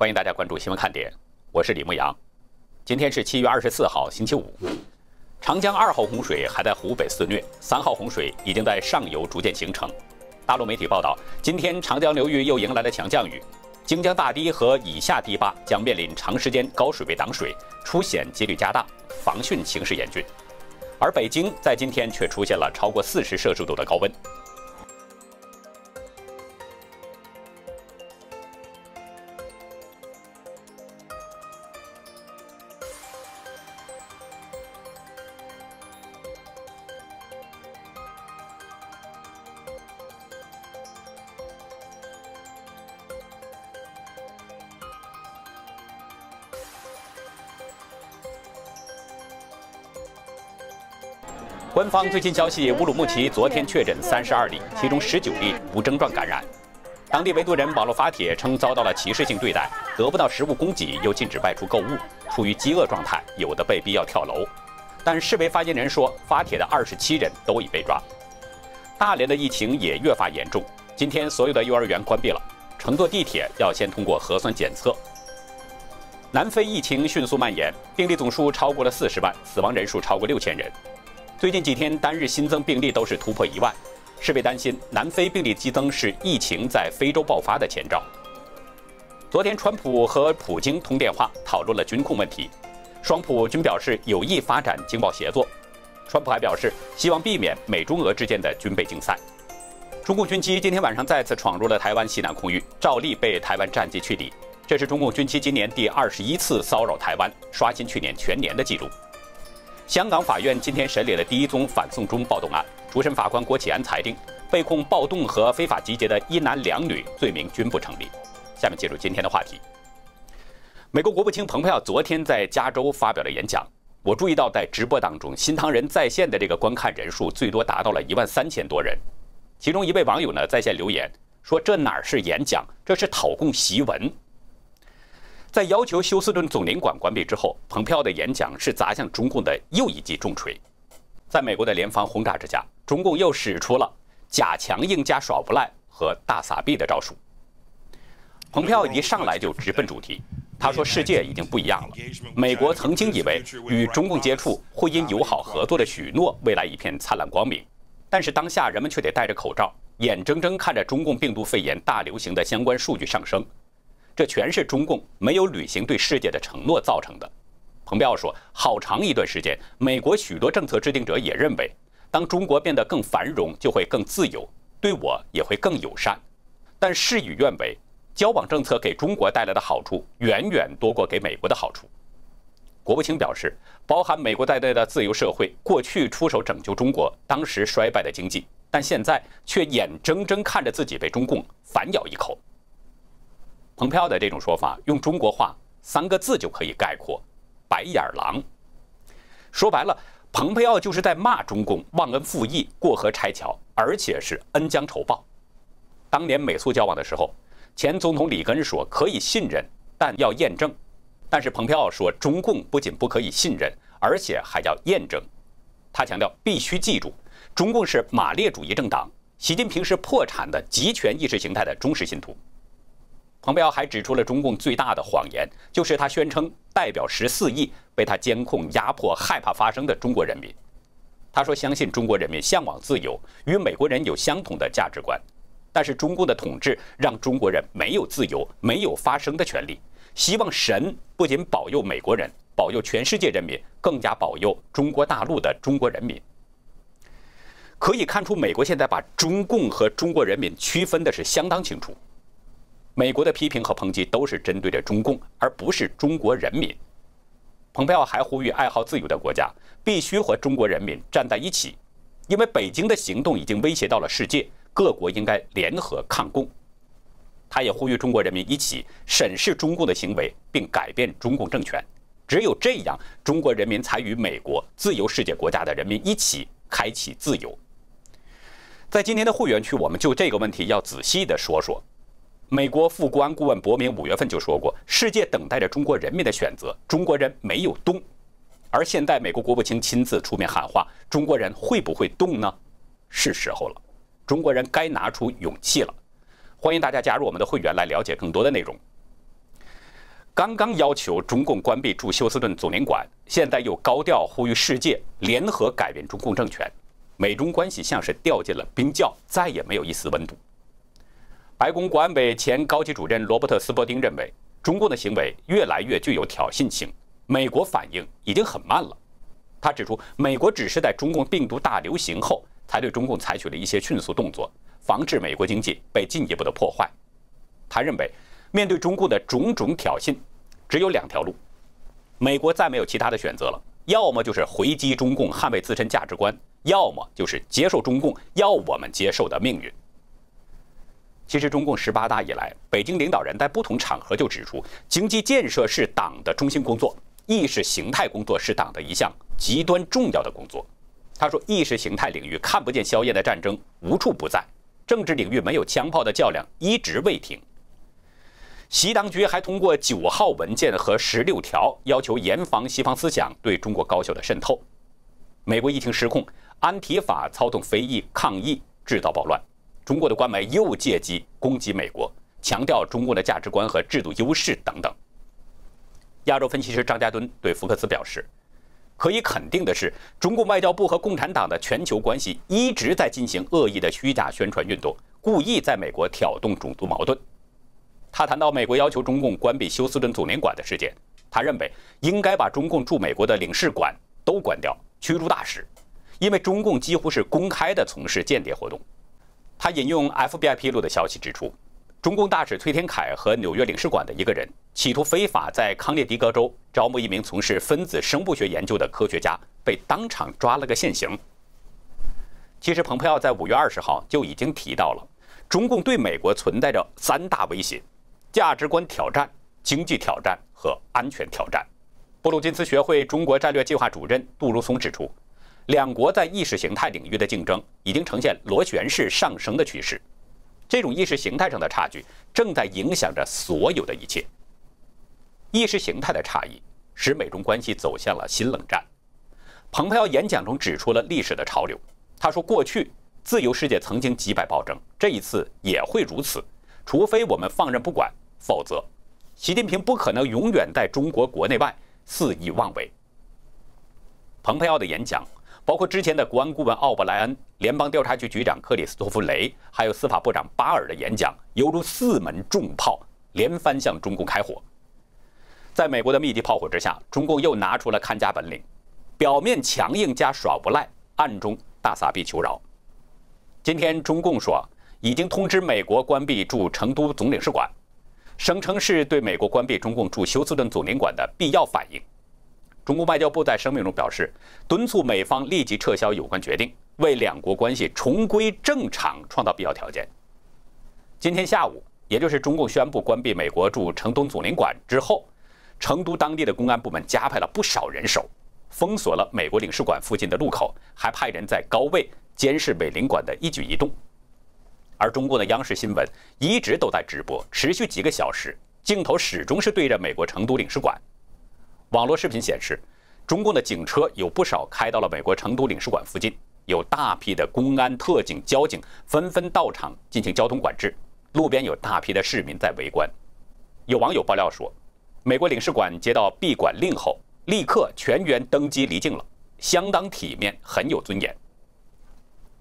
欢迎大家关注新闻看点，我是李牧阳。今天是七月二十四号，星期五。长江二号洪水还在湖北肆虐，三号洪水已经在上游逐渐形成。大陆媒体报道，今天长江流域又迎来了强降雨，荆江大堤和以下堤坝将面临长时间高水位挡水，出险几率加大，防汛形势严峻。而北京在今天却出现了超过四十摄氏度的高温。官方最新消息，乌鲁木齐昨天确诊三十二例，其中十九例无症状感染。当地维族人网络发帖称遭到了歧视性对待，得不到食物供给，又禁止外出购物，处于饥饿状态，有的被逼要跳楼。但市委发言人说，发帖的二十七人都已被抓。大连的疫情也越发严重，今天所有的幼儿园关闭了，乘坐地铁要先通过核酸检测。南非疫情迅速蔓延，病例总数超过了四十万，死亡人数超过六千人。最近几天单日新增病例都是突破一万，世卫担心南非病例激增是疫情在非洲爆发的前兆。昨天，川普和普京通电话，讨论了军控问题，双普均表示有意发展经贸协作。川普还表示希望避免美中俄之间的军备竞赛。中共军机今天晚上再次闯入了台湾西南空域，照例被台湾战机驱离。这是中共军机今年第二十一次骚扰台湾，刷新去年全年的记录。香港法院今天审理了第一宗反送中暴动案，主审法官郭启安裁定，被控暴动和非法集结的一男两女罪名均不成立。下面进入今天的话题。美国国务卿蓬佩奥昨天在加州发表了演讲，我注意到在直播当中，新唐人在线的这个观看人数最多达到了一万三千多人。其中一位网友呢在线留言说：“这哪是演讲，这是讨供檄文。”在要求休斯顿总领馆关闭之后，蓬佩奥的演讲是砸向中共的又一记重锤。在美国的联防轰炸之下，中共又使出了假强硬加耍无赖和大撒币的招数。蓬佩奥一上来就直奔主题，他说：“世界已经不一样了。美国曾经以为与中共接触会因友好合作的许诺，未来一片灿烂光明。但是当下人们却得戴着口罩，眼睁睁看着中共病毒肺炎大流行的相关数据上升。”这全是中共没有履行对世界的承诺造成的。蓬佩奥说，好长一段时间，美国许多政策制定者也认为，当中国变得更繁荣，就会更自由，对我也会更友善。但事与愿违，交往政策给中国带来的好处远远多过给美国的好处。国务卿表示，包含美国在内的自由社会过去出手拯救中国当时衰败的经济，但现在却眼睁睁看着自己被中共反咬一口。蓬佩奥的这种说法，用中国话三个字就可以概括：白眼狼。说白了，蓬佩奥就是在骂中共忘恩负义、过河拆桥，而且是恩将仇报。当年美苏交往的时候，前总统里根说可以信任，但要验证。但是蓬佩奥说，中共不仅不可以信任，而且还要验证。他强调，必须记住，中共是马列主义政党，习近平是破产的极权意识形态的忠实信徒。蓬佩奥还指出了中共最大的谎言，就是他宣称代表十四亿被他监控、压迫、害怕发声的中国人民。他说相信中国人民向往自由，与美国人有相同的价值观，但是中共的统治让中国人没有自由、没有发声的权利。希望神不仅保佑美国人，保佑全世界人民，更加保佑中国大陆的中国人民。可以看出，美国现在把中共和中国人民区分的是相当清楚。美国的批评和抨击都是针对着中共，而不是中国人民。蓬佩奥还呼吁爱好自由的国家必须和中国人民站在一起，因为北京的行动已经威胁到了世界，各国应该联合抗共。他也呼吁中国人民一起审视中共的行为，并改变中共政权。只有这样，中国人民才与美国自由世界国家的人民一起开启自由。在今天的会员区，我们就这个问题要仔细的说说。美国副国安顾问伯明五月份就说过：“世界等待着中国人民的选择，中国人没有动。”而现在，美国国务卿亲自出面喊话：“中国人会不会动呢？”是时候了，中国人该拿出勇气了。欢迎大家加入我们的会员来了解更多的内容。刚刚要求中共关闭驻休斯顿总领馆，现在又高调呼吁世界联合改变中共政权，美中关系像是掉进了冰窖，再也没有一丝温度。白宫国安委前高级主任罗伯特·斯伯丁认为，中共的行为越来越具有挑衅性，美国反应已经很慢了。他指出，美国只是在中共病毒大流行后才对中共采取了一些迅速动作，防止美国经济被进一步的破坏。他认为，面对中共的种种挑衅，只有两条路，美国再没有其他的选择了，要么就是回击中共，捍卫自身价值观，要么就是接受中共要我们接受的命运。其实，中共十八大以来，北京领导人在不同场合就指出，经济建设是党的中心工作，意识形态工作是党的一项极端重要的工作。他说，意识形态领域看不见硝烟的战争无处不在，政治领域没有枪炮的较量一直未停。习当局还通过九号文件和十六条，要求严防西方思想对中国高校的渗透。美国疫情失控，安提法操纵非议抗议，制造暴乱。中国的官媒又借机攻击美国，强调中国的价值观和制度优势等等。亚洲分析师张家敦对福克斯表示：“可以肯定的是，中共外交部和共产党的全球关系一直在进行恶意的虚假宣传运动，故意在美国挑动种族矛盾。”他谈到美国要求中共关闭休斯顿总领馆的事件，他认为应该把中共驻美国的领事馆都关掉，驱逐大使，因为中共几乎是公开的从事间谍活动。他引用 FBI 披露的消息指出，中共大使崔天凯和纽约领事馆的一个人企图非法在康涅狄格州招募一名从事分子生物学研究的科学家，被当场抓了个现行。其实，蓬佩奥在五月二十号就已经提到了，中共对美国存在着三大威胁：价值观挑战、经济挑战和安全挑战。布鲁金斯学会中国战略计划主任杜如松指出。两国在意识形态领域的竞争已经呈现螺旋式上升的趋势，这种意识形态上的差距正在影响着所有的一切。意识形态的差异使美中关系走向了新冷战。蓬佩奥演讲中指出了历史的潮流，他说：“过去自由世界曾经击败暴政，这一次也会如此，除非我们放任不管，否则，习近平不可能永远在中国国内外肆意妄为。”蓬佩奥的演讲。包括之前的国安顾问奥布莱恩、联邦调查局局长克里斯托弗雷，还有司法部长巴尔的演讲，犹如四门重炮连番向中共开火。在美国的密集炮火之下，中共又拿出了看家本领，表面强硬加耍无赖，暗中大撒币求饶。今天中共说已经通知美国关闭驻成都总领事馆，声称是对美国关闭中共驻休斯顿总领馆的必要反应。中国外交部在声明中表示，敦促美方立即撤销有关决定，为两国关系重归正常创造必要条件。今天下午，也就是中共宣布关闭美国驻成都总领馆之后，成都当地的公安部门加派了不少人手，封锁了美国领事馆附近的路口，还派人在高位监视美领馆的一举一动。而中共的央视新闻一直都在直播，持续几个小时，镜头始终是对着美国成都领事馆。网络视频显示，中共的警车有不少开到了美国成都领事馆附近，有大批的公安、特警、交警纷纷到场进行交通管制，路边有大批的市民在围观。有网友爆料说，美国领事馆接到闭馆令后，立刻全员登机离境了，相当体面，很有尊严。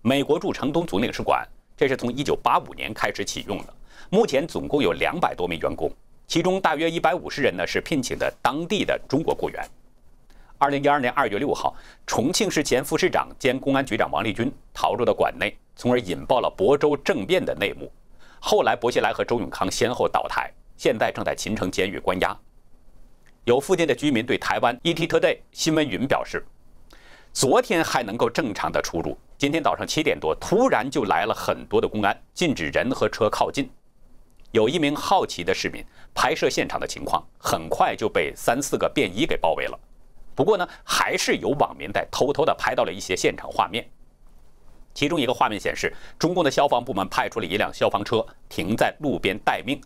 美国驻成都总领事馆，这是从1985年开始启用的，目前总共有两百多名员工。其中大约一百五十人呢是聘请的当地的中国雇员。二零一二年二月六号，重庆市前副市长兼公安局长王立军逃入到馆内，从而引爆了亳州政变的内幕。后来，薄熙来和周永康先后倒台，现在正在秦城监狱关押。有附近的居民对台湾 ETtoday 新闻云表示，昨天还能够正常的出入，今天早上七点多突然就来了很多的公安，禁止人和车靠近。有一名好奇的市民拍摄现场的情况，很快就被三四个便衣给包围了。不过呢，还是有网民在偷偷的拍到了一些现场画面。其中一个画面显示，中共的消防部门派出了一辆消防车停在路边待命。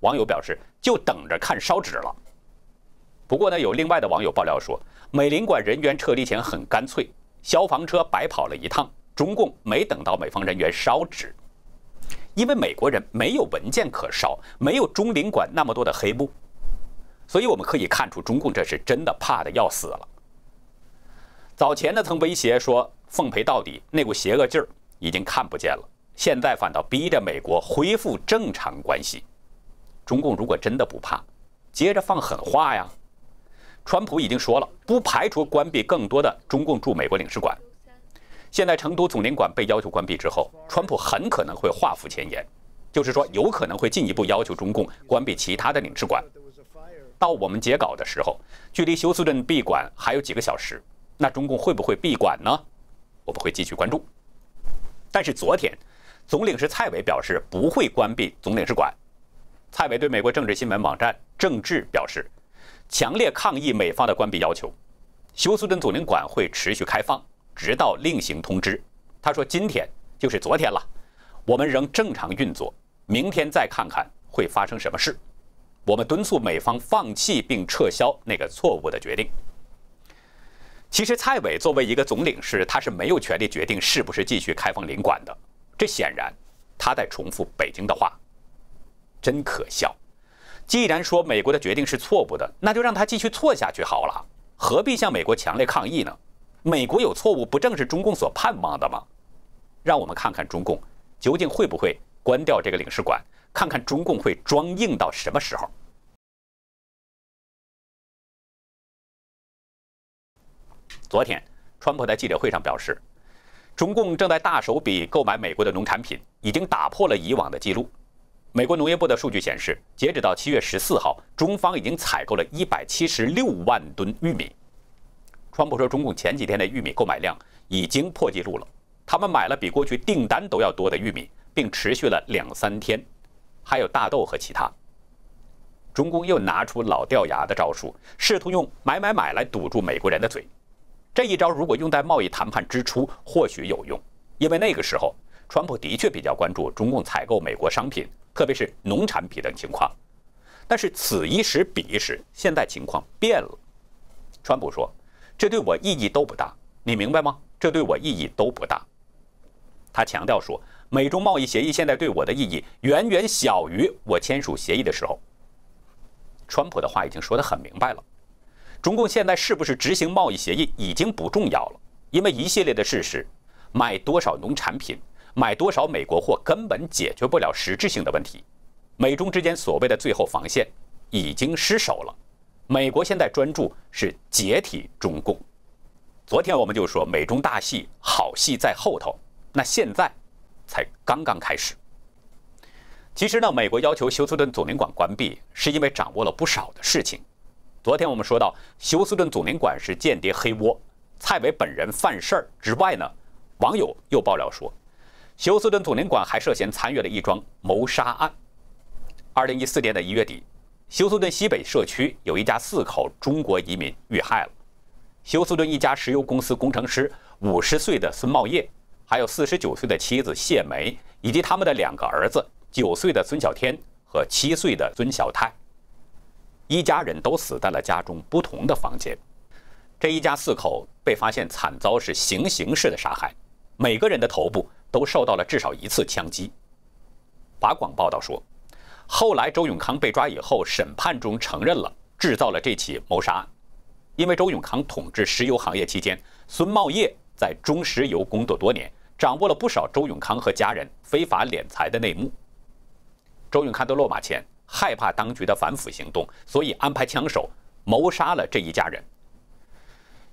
网友表示，就等着看烧纸了。不过呢，有另外的网友爆料说，美领馆人员撤离前很干脆，消防车白跑了一趟，中共没等到美方人员烧纸。因为美国人没有文件可烧，没有中领馆那么多的黑幕，所以我们可以看出，中共这是真的怕的要死了。早前呢曾威胁说奉陪到底，那股邪恶劲儿已经看不见了。现在反倒逼着美国恢复正常关系。中共如果真的不怕，接着放狠话呀！川普已经说了，不排除关闭更多的中共驻美国领事馆。现在成都总领馆被要求关闭之后，川普很可能会画符前言，就是说有可能会进一步要求中共关闭其他的领事馆。到我们截稿的时候，距离休斯顿闭馆还有几个小时，那中共会不会闭馆呢？我们会继续关注。但是昨天。总领事蔡伟表示不会关闭总领事馆。蔡伟对美国政治新闻网站《政治》表示，强烈抗议美方的关闭要求。休斯顿总领馆会持续开放，直到另行通知。他说：“今天就是昨天了，我们仍正常运作。明天再看看会发生什么事。我们敦促美方放弃并撤销那个错误的决定。”其实，蔡伟作为一个总领事，他是没有权利决定是不是继续开放领馆的。这显然，他在重复北京的话，真可笑。既然说美国的决定是错误的，那就让他继续错下去好了，何必向美国强烈抗议呢？美国有错误，不正是中共所盼望的吗？让我们看看中共究竟会不会关掉这个领事馆，看看中共会装硬到什么时候。昨天，川普在记者会上表示。中共正在大手笔购买美国的农产品，已经打破了以往的记录。美国农业部的数据显示，截止到七月十四号，中方已经采购了一百七十六万吨玉米。川普说，中共前几天的玉米购买量已经破纪录了，他们买了比过去订单都要多的玉米，并持续了两三天，还有大豆和其他。中共又拿出老掉牙的招数，试图用买买买来堵住美国人的嘴。这一招如果用在贸易谈判之初，或许有用，因为那个时候，川普的确比较关注中共采购美国商品，特别是农产品等情况。但是此一时彼一时，现在情况变了。川普说：“这对我意义都不大，你明白吗？这对我意义都不大。”他强调说：“美中贸易协议现在对我的意义远远小于我签署协议的时候。”川普的话已经说得很明白了。中共现在是不是执行贸易协议已经不重要了，因为一系列的事实，买多少农产品，买多少美国货根本解决不了实质性的问题。美中之间所谓的最后防线已经失守了，美国现在专注是解体中共。昨天我们就说美中大戏好戏在后头，那现在才刚刚开始。其实呢，美国要求休斯顿总领馆关闭，是因为掌握了不少的事情。昨天我们说到休斯顿总领馆是间谍黑窝，蔡伟本人犯事儿之外呢，网友又爆料说，休斯顿总领馆还涉嫌参与了一桩谋杀案。二零一四年的一月底，休斯顿西北社区有一家四口中国移民遇害了，休斯顿一家石油公司工程师五十岁的孙茂业，还有四十九岁的妻子谢梅，以及他们的两个儿子九岁的孙小天和七岁的孙小泰。一家人都死在了家中不同的房间。这一家四口被发现惨遭是行刑式的杀害，每个人的头部都受到了至少一次枪击。法广报道说，后来周永康被抓以后，审判中承认了制造了这起谋杀案。因为周永康统治石油行业期间，孙茂业在中石油工作多年，掌握了不少周永康和家人非法敛财的内幕。周永康的落马前。害怕当局的反腐行动，所以安排枪手谋杀了这一家人。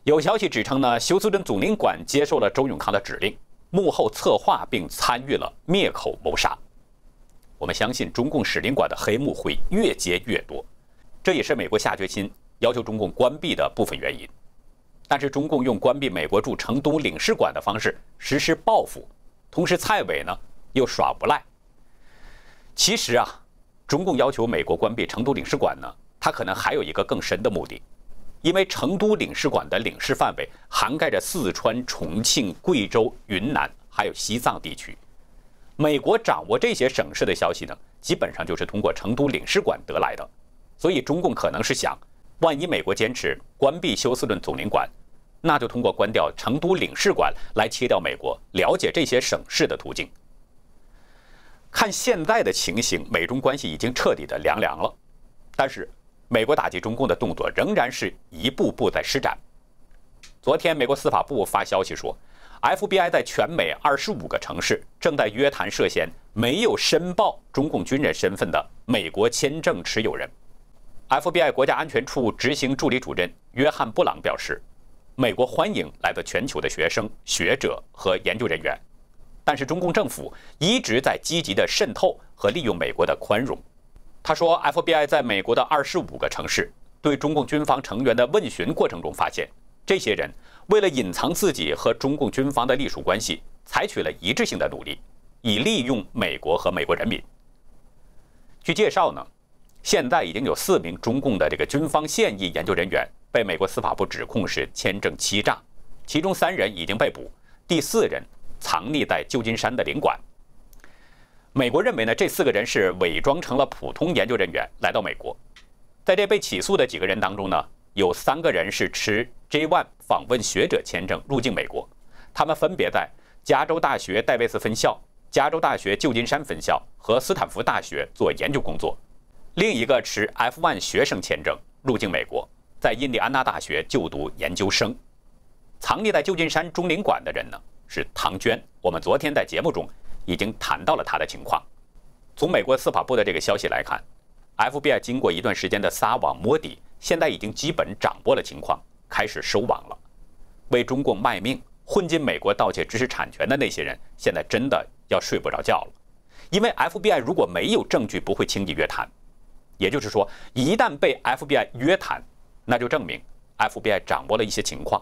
有消息指称呢，休斯顿总领馆接受了周永康的指令，幕后策划并参与了灭口谋杀。我们相信中共使领馆的黑幕会越揭越多，这也是美国下决心要求中共关闭的部分原因。但是中共用关闭美国驻成都领事馆的方式实施报复，同时蔡伟呢又耍无赖。其实啊。中共要求美国关闭成都领事馆呢，它可能还有一个更深的目的，因为成都领事馆的领事范围涵盖着四川、重庆、贵州、云南还有西藏地区。美国掌握这些省市的消息呢，基本上就是通过成都领事馆得来的。所以中共可能是想，万一美国坚持关闭休斯顿总领馆，那就通过关掉成都领事馆来切掉美国了解这些省市的途径。看现在的情形，美中关系已经彻底的凉凉了。但是，美国打击中共的动作仍然是一步步在施展。昨天，美国司法部发消息说，FBI 在全美二十五个城市正在约谈涉嫌没有申报中共军人身份的美国签证持有人。FBI 国家安全处执行助理主任约翰·布朗表示，美国欢迎来自全球的学生、学者和研究人员，但是中共政府一直在积极的渗透和利用美国的宽容。他说，FBI 在美国的二十五个城市对中共军方成员的问询过程中发现，这些人为了隐藏自己和中共军方的隶属关系，采取了一致性的努力，以利用美国和美国人民。据介绍呢。现在已经有四名中共的这个军方现役研究人员被美国司法部指控是签证欺诈，其中三人已经被捕，第四人藏匿在旧金山的领馆。美国认为呢，这四个人是伪装成了普通研究人员来到美国。在这被起诉的几个人当中呢，有三个人是持 J1 访问学者签证入境美国，他们分别在加州大学戴维斯分校、加州大学旧金山分校和斯坦福大学做研究工作。另一个持 F1 学生签证入境美国，在印第安纳大学就读研究生。藏匿在旧金山中领馆的人呢是唐娟。我们昨天在节目中已经谈到了他的情况。从美国司法部的这个消息来看，FBI 经过一段时间的撒网摸底，现在已经基本掌握了情况，开始收网了。为中共卖命、混进美国盗窃知识产权的那些人，现在真的要睡不着觉了。因为 FBI 如果没有证据，不会轻易约谈。也就是说，一旦被 FBI 约谈，那就证明 FBI 掌握了一些情况。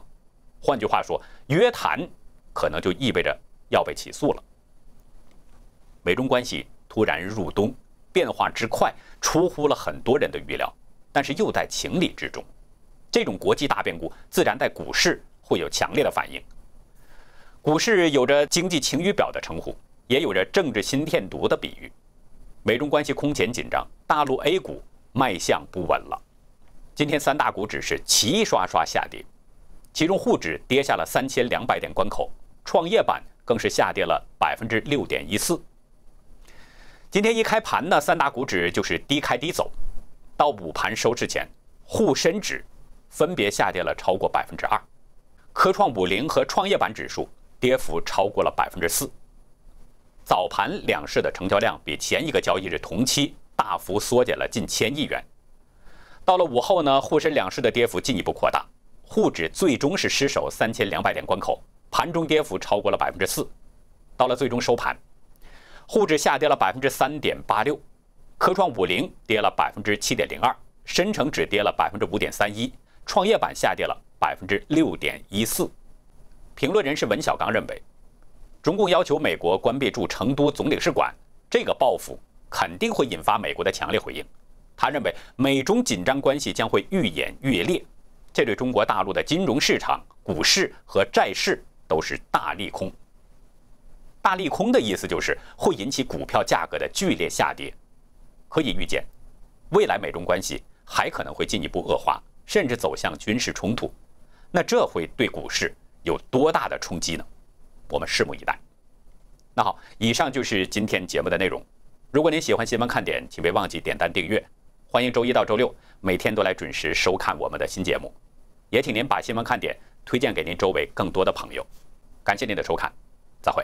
换句话说，约谈可能就意味着要被起诉了。美中关系突然入冬，变化之快，出乎了很多人的预料，但是又在情理之中。这种国际大变故，自然在股市会有强烈的反应。股市有着经济晴雨表的称呼，也有着政治心电图的比喻。美中关系空前紧张，大陆 A 股迈向不稳了。今天三大股指是齐刷刷下跌，其中沪指跌下了三千两百点关口，创业板更是下跌了百分之六点一四。今天一开盘呢，三大股指就是低开低走，到午盘收市前，沪深指分别下跌了超过百分之二，科创五零和创业板指数跌幅超过了百分之四。早盘两市的成交量比前一个交易日同期大幅缩减了近千亿元。到了午后呢，沪深两市的跌幅进一步扩大，沪指最终是失守三千两百点关口，盘中跌幅超过了百分之四。到了最终收盘，沪指下跌了百分之三点八六，科创五零跌了百分之七点零二，深成指跌了百分之五点三一，创业板下跌了百分之六点一四。评论人士文小刚认为。中共要求美国关闭驻成都总领事馆，这个报复肯定会引发美国的强烈回应。他认为美中紧张关系将会愈演愈烈，这对中国大陆的金融市场、股市和债市都是大利空。大利空的意思就是会引起股票价格的剧烈下跌。可以预见，未来美中关系还可能会进一步恶化，甚至走向军事冲突。那这会对股市有多大的冲击呢？我们拭目以待。那好，以上就是今天节目的内容。如果您喜欢新闻看点，请别忘记点赞订阅。欢迎周一到周六每天都来准时收看我们的新节目，也请您把新闻看点推荐给您周围更多的朋友。感谢您的收看，再会。